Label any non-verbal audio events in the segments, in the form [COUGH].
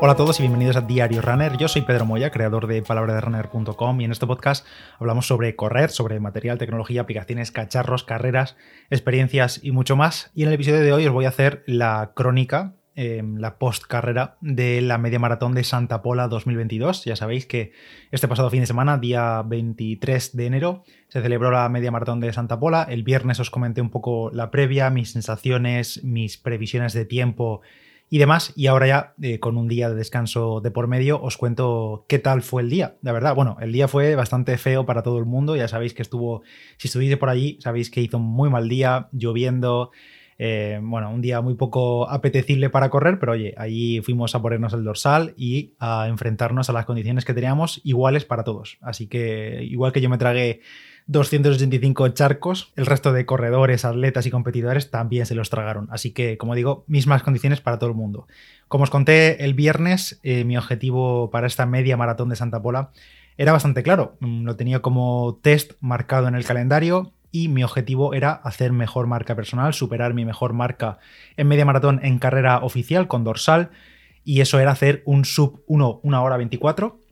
Hola a todos y bienvenidos a Diario Runner. Yo soy Pedro Moya, creador de palabraderunner.com y en este podcast hablamos sobre correr, sobre material, tecnología, aplicaciones, cacharros, carreras, experiencias y mucho más. Y en el episodio de hoy os voy a hacer la crónica Em, la post carrera de la media maratón de Santa Pola 2022. Ya sabéis que este pasado fin de semana, día 23 de enero, se celebró la media maratón de Santa Pola. El viernes os comenté un poco la previa, mis sensaciones, mis previsiones de tiempo y demás. Y ahora ya, eh, con un día de descanso de por medio, os cuento qué tal fue el día. La verdad, bueno, el día fue bastante feo para todo el mundo. Ya sabéis que estuvo, si estuviste por allí, sabéis que hizo muy mal día, lloviendo. Eh, bueno, un día muy poco apetecible para correr, pero oye, ahí fuimos a ponernos el dorsal y a enfrentarnos a las condiciones que teníamos iguales para todos. Así que igual que yo me tragué 285 charcos, el resto de corredores, atletas y competidores también se los tragaron. Así que, como digo, mismas condiciones para todo el mundo. Como os conté el viernes, eh, mi objetivo para esta media maratón de Santa Pola era bastante claro. Mm, lo tenía como test marcado en el calendario y mi objetivo era hacer mejor marca personal, superar mi mejor marca en media maratón en carrera oficial con dorsal y eso era hacer un sub 1, 1 hora 24.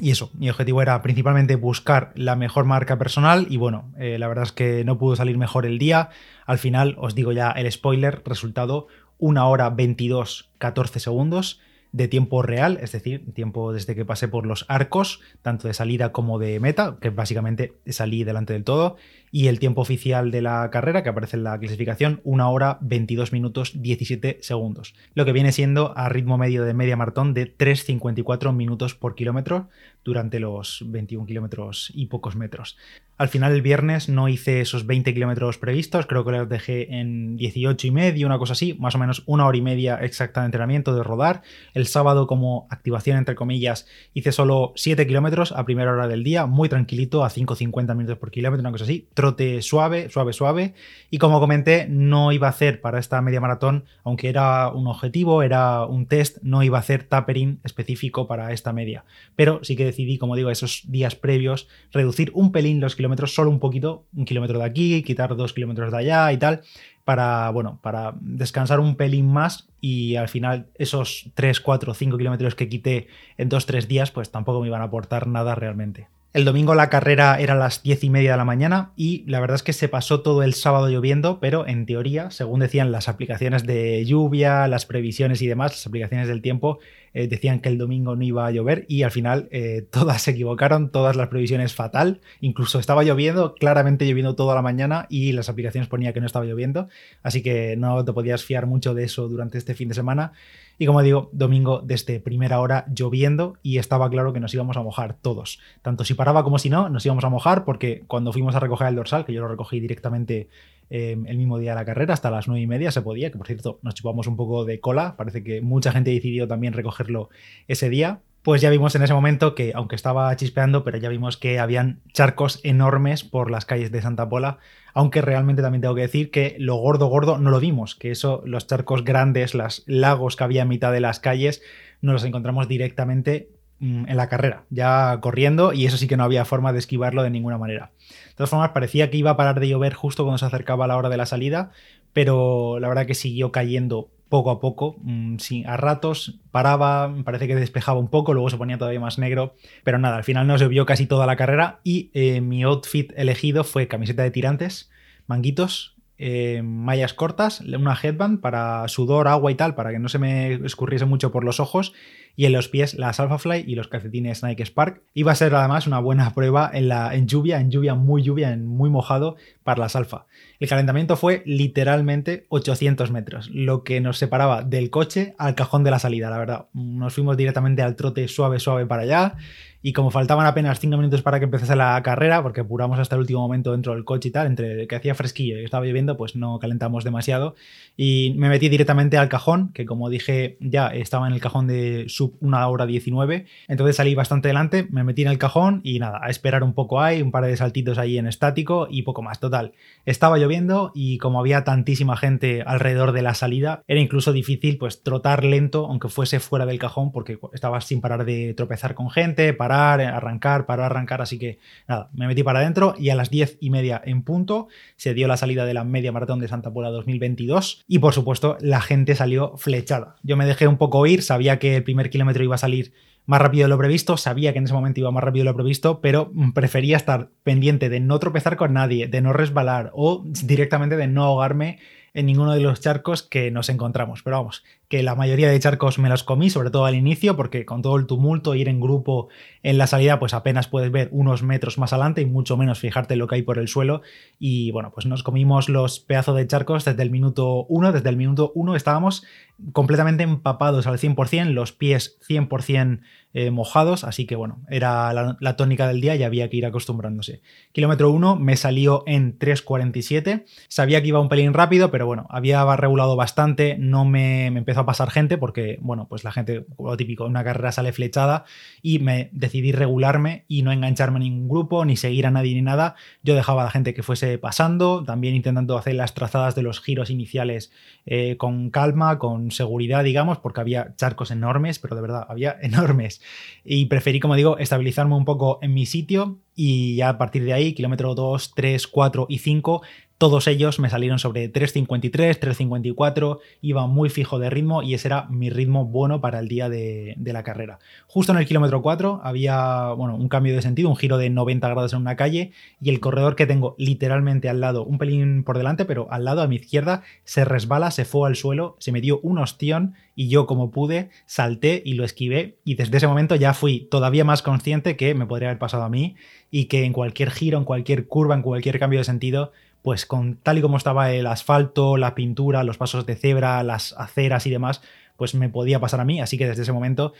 Y eso, mi objetivo era principalmente buscar la mejor marca personal y bueno, eh, la verdad es que no pudo salir mejor el día. Al final, os digo ya el spoiler, resultado 1 hora 22, 14 segundos de tiempo real, es decir, tiempo desde que pasé por los arcos, tanto de salida como de meta, que básicamente salí delante del todo, y el tiempo oficial de la carrera, que aparece en la clasificación, 1 hora 22 minutos 17 segundos, lo que viene siendo a ritmo medio de media maratón de 3,54 minutos por kilómetro durante los 21 kilómetros y pocos metros. Al final el viernes no hice esos 20 kilómetros previstos, creo que los dejé en 18 y medio, una cosa así, más o menos una hora y media exacta de entrenamiento de rodar. El sábado como activación entre comillas hice solo 7 kilómetros a primera hora del día, muy tranquilito, a 5,50 minutos por kilómetro, una cosa así, suave, suave, suave. Y como comenté, no iba a hacer para esta media maratón, aunque era un objetivo, era un test, no iba a hacer tapering específico para esta media. Pero sí que decidí, como digo, esos días previos, reducir un pelín los kilómetros solo un poquito, un kilómetro de aquí, quitar dos kilómetros de allá y tal, para, bueno, para descansar un pelín más y al final esos 3, 4, 5 kilómetros que quité en 2-3 días, pues tampoco me iban a aportar nada realmente. El domingo la carrera era a las 10 y media de la mañana y la verdad es que se pasó todo el sábado lloviendo, pero en teoría, según decían las aplicaciones de lluvia, las previsiones y demás, las aplicaciones del tiempo, eh, decían que el domingo no iba a llover y al final eh, [LAUGHS] todas se equivocaron, todas las previsiones fatal, incluso estaba lloviendo, claramente lloviendo toda la mañana y las aplicaciones ponía que no estaba lloviendo, así que no te podías fiar mucho de eso durante este fin de semana. Y como digo, domingo desde primera hora lloviendo y estaba claro que nos íbamos a mojar todos. Tanto si paraba como si no, nos íbamos a mojar porque cuando fuimos a recoger el dorsal, que yo lo recogí directamente em, el mismo día de la carrera, hasta las nueve y media se podía, que por cierto nos chupamos un poco de cola, parece que mucha gente decidió también recogerlo ese día, pues ya vimos en ese momento que, aunque estaba chispeando, pero ya vimos que habían charcos enormes por las calles de Santa Pola, aunque realmente también tengo que decir que lo gordo, gordo no lo vimos, que eso, los charcos grandes, los lagos que había a mitad de las calles, no los encontramos directamente mm, en la carrera, ya corriendo, y eso sí que no había forma de esquivarlo de ninguna manera. De todas formas, parecía que iba a parar de llover justo cuando se acercaba la hora de la salida, pero la verdad que siguió cayendo poco a poco, mm, a ratos paraba, parece que despejaba un poco, luego se ponía todavía más negro, pero nada, al final no se vio casi toda la carrera y eh, mi outfit elegido fue camiseta de tirantes, manguitos, eh, mallas cortas, una headband para sudor, agua y tal, para que no se me escurriese mucho por los ojos y en los pies las Alphafly y los calcetines Nike Spark. Iba a ser además una buena prueba en, la, en lluvia, en lluvia muy lluvia, en muy mojado para las Alfa. El calentamiento fue literalmente 800 metros, lo que nos separaba del coche al cajón de la salida, la verdad. Nos fuimos directamente al trote suave, suave para allá. Y como faltaban apenas 5 minutos para que empezase la carrera, porque apuramos hasta el último momento dentro del coche y tal, entre que hacía fresquillo y estaba lloviendo, pues no calentamos demasiado. Y me metí directamente al cajón, que como dije ya estaba en el cajón de sub 1 hora 19. Entonces salí bastante adelante, me metí en el cajón y nada, a esperar un poco ahí, un par de saltitos ahí en estático y poco más. Total, estaba lloviendo y como había tantísima gente alrededor de la salida, era incluso difícil pues trotar lento, aunque fuese fuera del cajón, porque estaba sin parar de tropezar con gente, parar arrancar, parar, arrancar, así que nada, me metí para adentro y a las diez y media en punto se dio la salida de la media maratón de Santa Pola 2022 y por supuesto la gente salió flechada. Yo me dejé un poco ir, sabía que el primer kilómetro iba a salir más rápido de lo previsto, sabía que en ese momento iba más rápido de lo previsto, pero prefería estar pendiente de no tropezar con nadie, de no resbalar o directamente de no ahogarme en ninguno de los charcos que nos encontramos. Pero vamos, que la mayoría de charcos me los comí, sobre todo al inicio, porque con todo el tumulto, ir en grupo en la salida, pues apenas puedes ver unos metros más adelante y mucho menos fijarte lo que hay por el suelo. Y bueno, pues nos comimos los pedazos de charcos desde el minuto 1. Desde el minuto 1 estábamos completamente empapados al 100%, los pies 100% eh, mojados, así que bueno, era la, tónica del día y había que ir acostumbrándose. Kilómetro 1 me salió en 3.47, sabía que iba un pelín rápido, pero bueno, había regulado bastante, no me, me, empezó a pasar gente porque, bueno, pues la gente, lo típico, una carrera sale flechada y me decidí regularme y no engancharme en ningún grupo, ni seguir a nadie ni nada. Yo dejaba a la gente que fuese pasando, también intentando hacer las trazadas de los giros iniciales eh, con calma, con seguridad, digamos, porque había charcos enormes, pero de verdad, había [LAUGHS] enormes y preferí, como digo, estabilizarme un poco en mi sitio y ya a partir de ahí, kilómetro 2, 3, 4 y 5, todos ellos me salieron sobre 3.53, 3.54, iba muy fijo de ritmo y ese era mi ritmo bueno para el día de, la carrera. Justo en el kilómetro 4 había bueno, un cambio de sentido, un giro de 90 grados en una calle y el corredor que tengo literalmente al lado, un pelín por delante, pero al lado a mi izquierda, se resbala, se fue al suelo, se me dio un ostión y yo como pude salté y lo esquivé y desde ese momento ya fui todavía más consciente que me podría haber pasado a mí y que en cualquier giro, en cualquier curva, en cualquier cambio de sentido, pues con tal y como estaba el asfalto, la pintura, los pasos de cebra, las aceras y demás, pues me podía pasar a mí, así que desde ese momento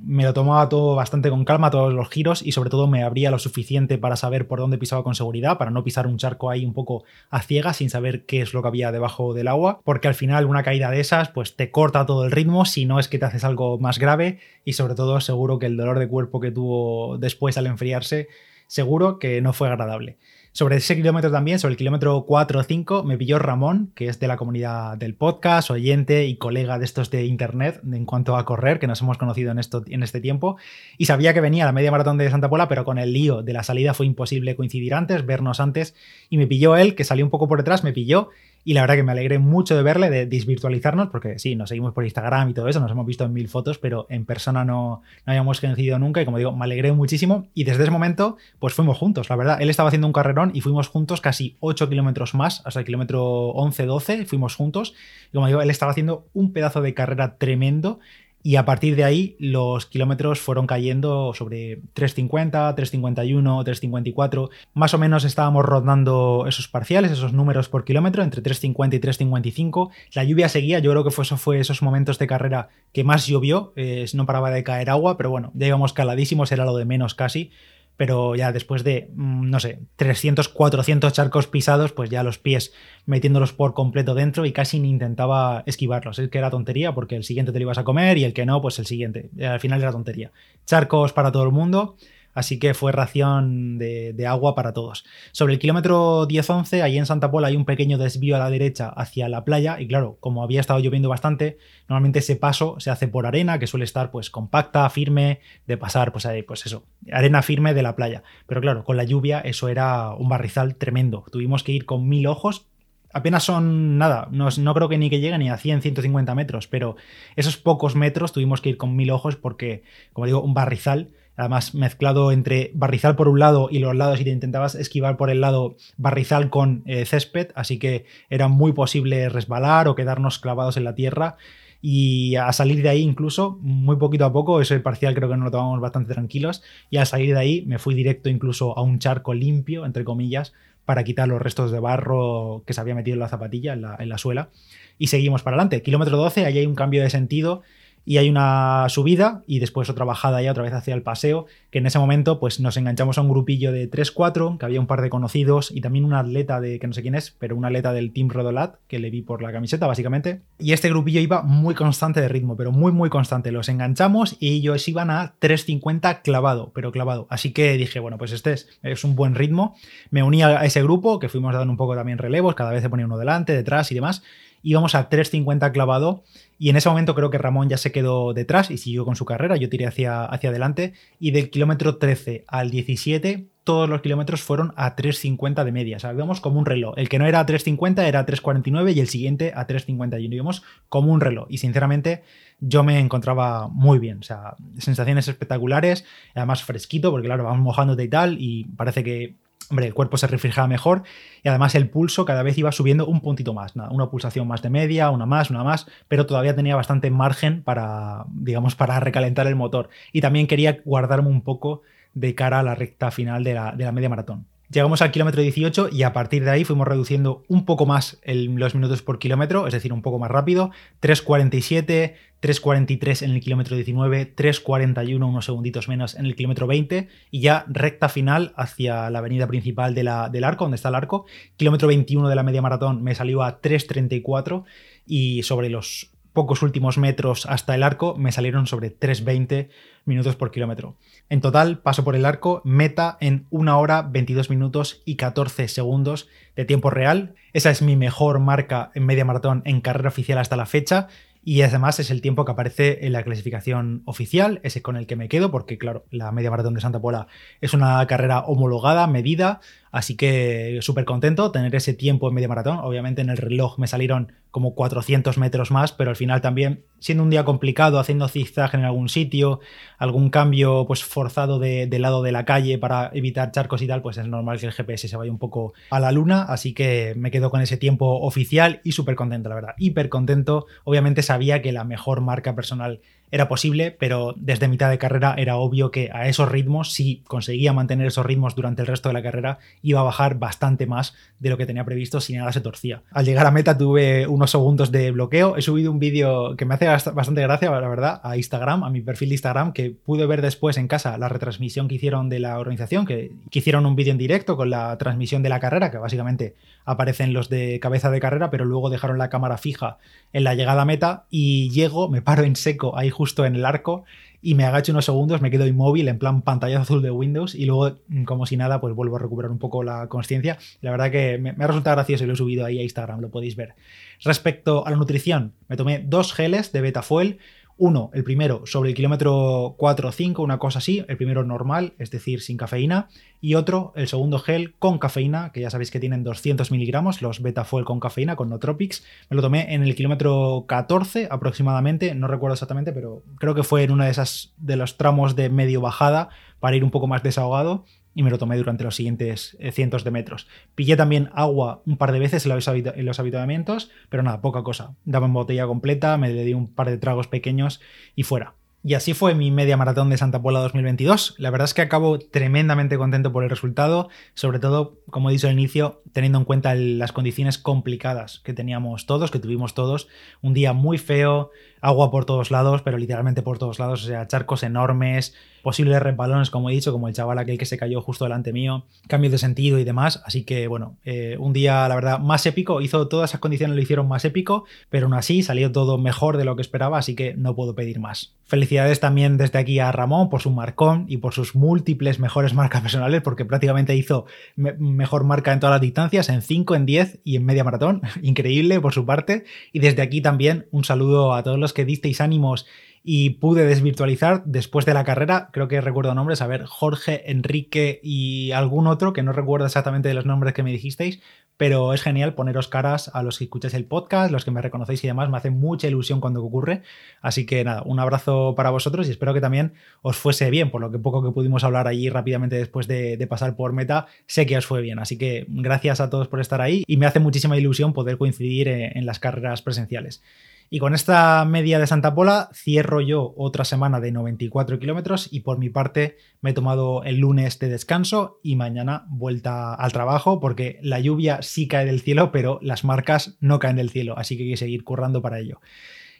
me lo tomaba todo bastante con calma, todos los giros y sobre todo me abría lo suficiente para saber por dónde pisaba con seguridad, para no pisar un charco ahí un poco a ciegas sin saber qué es lo que había debajo del agua, porque al final una caída de esas pues te corta todo el ritmo, si no es que te haces algo más grave y sobre todo seguro que el dolor de cuerpo que tuvo después al enfriarse, seguro que no fue agradable. Sobre ese kilómetro también, sobre el kilómetro 4 o 5, me pilló Ramón, que es de la comunidad del podcast, oyente y colega de estos de internet en cuanto a correr, que nos hemos conocido en, esto, en este tiempo. Y sabía que venía la media maratón de Santa Pola, pero con el lío de la salida fue imposible coincidir antes, vernos antes. Y me pilló él, que salió un poco por detrás, me pilló y la verdad que me alegré mucho de verle, de desvirtualizarnos, porque sí, nos seguimos por Instagram y todo eso, nos hemos visto en mil fotos, pero en persona no, no habíamos coincidido nunca. Y como digo, me alegré muchísimo. Y desde ese momento, pues fuimos juntos, la verdad. Él estaba haciendo un carrerón y fuimos juntos casi 8 kilómetros más, hasta el kilómetro 11, 12, fuimos juntos. Y como digo, él estaba haciendo un pedazo de carrera tremendo y a partir de ahí los kilómetros fueron cayendo sobre 3.50, 3.51, 3.54. Más o menos estábamos rondando esos parciales, esos números por kilómetro, entre 3.50 y 3.55. La lluvia seguía, yo creo que fue, eso fue esos momentos de carrera que más llovió, eh, no paraba de caer agua, pero bueno, ya íbamos caladísimos, era lo de menos casi pero ya después de, mm, no sé, 300, 400 charcos pisados, pues ya los pies metiéndolos por completo dentro y casi ni intentaba esquivarlos. Es que era tontería porque el siguiente te lo ibas a comer y el que no, pues el siguiente. Al final era tontería. Charcos para todo el mundo así que fue ración de, agua para todos. Sobre el kilómetro 10-11, ahí en Santa Pola hay un pequeño desvío a la derecha hacia la playa y claro, como había estado lloviendo bastante, normalmente ese paso se hace por arena, que suele estar pues compacta, firme, de pasar pues, pues eso, arena firme de la playa. Pero claro, con la lluvia eso era un barrizal tremendo. Tuvimos que ir con mil ojos apenas son nada, no, no, creo que ni que lleguen ni a 100, 150 metros, pero esos pocos metros tuvimos que ir con mil ojos porque, como digo, un barrizal además mezclado entre barrizal por un lado y los lados y te intentabas esquivar por el lado barrizal con eh, césped, así que era muy posible resbalar o quedarnos clavados en la tierra y a salir de ahí incluso muy poquito a poco, ese parcial creo que nos lo tomamos bastante tranquilos y al salir de ahí me fui directo incluso a un charco limpio, entre comillas, para quitar los restos de barro que se había metido en la zapatilla, en la, en la suela y seguimos para adelante. Kilómetro 12, ahí hay un cambio de sentido y hay una subida y después otra bajada ya otra vez hacia el paseo, que en ese momento pues nos enganchamos a un grupillo de 3-4, que había un par de conocidos y también un atleta de que no sé quién es, pero un atleta del Team Rodolat, que le vi por la camiseta básicamente, y este grupillo iba muy constante de ritmo, pero muy muy constante, los enganchamos y ellos iban a 3.50 clavado, pero clavado, así que dije, bueno, pues este es, un buen ritmo, me uní a ese grupo, que fuimos dando un poco también relevos, cada vez se ponía uno delante, detrás y demás, íbamos a 3.50 clavado y en ese momento creo que Ramón ya se quedó detrás y siguió con su carrera, yo tiré hacia, hacia adelante. Y del kilómetro 13 al 17 todos los kilómetros fueron a 3.50 de media, o sea, íbamos como un reloj. El que no era a 3.50 era a 3.49 y el siguiente a 3.51, íbamos como un reloj. Y sinceramente yo me encontraba muy bien, o sea, sensaciones espectaculares, además fresquito porque claro, vamos mojándote y tal y parece que hombre, el cuerpo se reflejaba mejor y además el pulso cada vez iba subiendo un puntito más, una pulsación más de media, una más, una más, pero todavía tenía bastante margen para, digamos, para recalentar el motor. Y también quería guardarme un poco de cara a la recta final de la, de la media maratón. Llegamos al kilómetro 18 y a partir de ahí fuimos reduciendo un poco más los minutos por kilómetro, es decir, un poco más rápido. 3.47, 3.43 en el kilómetro 19, 3.41 unos segunditos menos en el kilómetro 20 y ya recta final hacia la avenida principal del arco, donde está el arco. Kilómetro 21 de la media maratón me salió a 3.34 y sobre los pocos últimos metros hasta el arco me salieron sobre 3.20 minutos por kilómetro. En total, paso por el arco, meta en 1 hora 22 minutos y 14 segundos de tiempo real. Esa es mi mejor marca en media maratón en carrera oficial hasta la fecha. Y además es el tiempo que aparece en la clasificación oficial, ese con el que me quedo, porque claro, la media maratón de Santa Pola es una carrera homologada, medida, Así que súper contento tener ese tiempo en media maratón. Obviamente en el reloj me salieron como 400 metros más, pero al final también, siendo un día complicado, haciendo zigzag en algún sitio, algún cambio pues forzado de, lado de la calle para evitar charcos y tal, pues es normal que el GPS se vaya un poco a la luna. Así que me quedo con ese tiempo oficial y súper contento, la verdad. Hiper contento. Obviamente sabía que la mejor marca personal era posible, pero desde mitad de carrera era obvio que a esos ritmos, si conseguía mantener esos ritmos durante el resto de la carrera, iba a bajar bastante más de lo que tenía previsto si nada se torcía. Al llegar a meta tuve unos segundos de bloqueo. He subido un vídeo que me hace bastante gracia, la verdad, a Instagram, a mi perfil de Instagram, que pude ver después en casa la retransmisión que hicieron de la organización, que, que hicieron un vídeo en directo con la transmisión de la carrera, que básicamente aparecen los de cabeza de carrera, pero luego dejaron la cámara fija en la llegada a meta y llego, me paro en seco ahí justo en el arco y me agacho unos segundos, me quedo inmóvil en plan pantalla azul de Windows y luego, mm, como si nada, pues vuelvo a recuperar un poco la conciencia. La verdad que me, ha resultado gracioso y lo he subido ahí a Instagram, lo podéis ver. Respecto a la nutrición, me tomé dos geles de Betafuel uno, el primero sobre el kilómetro 4 o 5, una cosa así, el primero normal, es decir, sin cafeína, y otro, el segundo gel con cafeína, que ya sabéis que tienen 200 miligramos, los Betafuel con cafeína, con Nootropics. Me lo tomé en el kilómetro 14 aproximadamente, no recuerdo exactamente, pero creo que fue en uno de, esas, de los tramos de medio bajada para ir un poco más desahogado y me lo tomé durante los siguientes eh, cientos de metros. Pillé también agua un par de veces en los, en habitamientos, pero nada, poca cosa. Daba en botella completa, me le di un par de tragos pequeños y fuera. Y así fue mi media maratón de Santa Pola 2022. La verdad es que acabo tremendamente contento por el resultado, sobre todo, como he dicho al inicio, teniendo en cuenta las condiciones complicadas que teníamos todos, que tuvimos todos. Un día muy feo, agua por todos lados, pero literalmente por todos lados, o sea, charcos enormes, posibles resbalones, como he dicho, como el chaval aquel que se cayó justo delante mío, cambios de sentido y demás. Así que, bueno, eh, un día, la verdad, más épico, hizo todas esas condiciones, lo hicieron más épico, pero aún así salió todo mejor de lo que esperaba, así que no puedo pedir más. Felicidades también desde aquí a Ramón por su marcón y por sus múltiples mejores marcas personales, porque prácticamente hizo mejor marca en todas las distancias, en 5, en 10 y en media maratón. [LAUGHS] Increíble por su parte. Y desde aquí también un saludo a todos los que disteis ánimos y pude desvirtualizar después de la carrera, creo que recuerdo nombres, a ver, Jorge, Enrique y algún otro, que no recuerdo exactamente de los nombres que me dijisteis, pero es genial poneros caras a los que escucháis el podcast, los que me reconocéis y demás, me hace mucha ilusión cuando ocurre, así que nada, un abrazo para vosotros y espero que también os fuese bien, por lo que poco que pudimos hablar allí rápidamente después de, pasar por meta, sé que os fue bien, así que gracias a todos por estar ahí y me hace muchísima ilusión poder coincidir en las carreras presenciales. Y con esta media de Santa Pola cierro yo otra semana de 94 kilómetros y por mi parte me he tomado el lunes de descanso y mañana vuelta al trabajo porque la lluvia sí cae del cielo, pero las marcas no caen del cielo, así que hay que seguir currando para ello.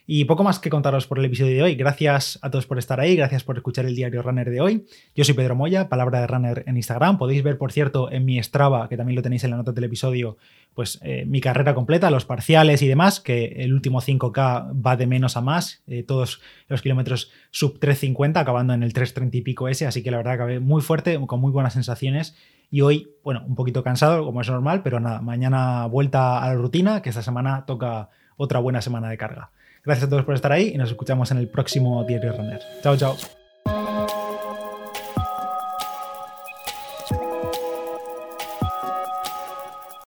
Y poco más que contaros por el episodio de hoy. Gracias a todos por estar ahí, gracias por escuchar el diario Runner de hoy. Yo soy Pedro Moya, palabra de Runner en Instagram. Podéis ver, por cierto, en mi Strava, que también lo tenéis en la nota del episodio, pues eh, mi carrera completa, los parciales y demás, que el último 5K va de menos a más, eh, todos los kilómetros sub 350, acabando en el 330 y pico ese, así que la verdad acabé muy fuerte, con muy buenas sensaciones. Y hoy, bueno, un poquito cansado, como es normal, pero nada, mañana vuelta a la rutina, que esta semana toca otra buena semana de carga. Gracias a todos por estar ahí y nos escuchamos en el próximo Diario Runner. Chao, chao.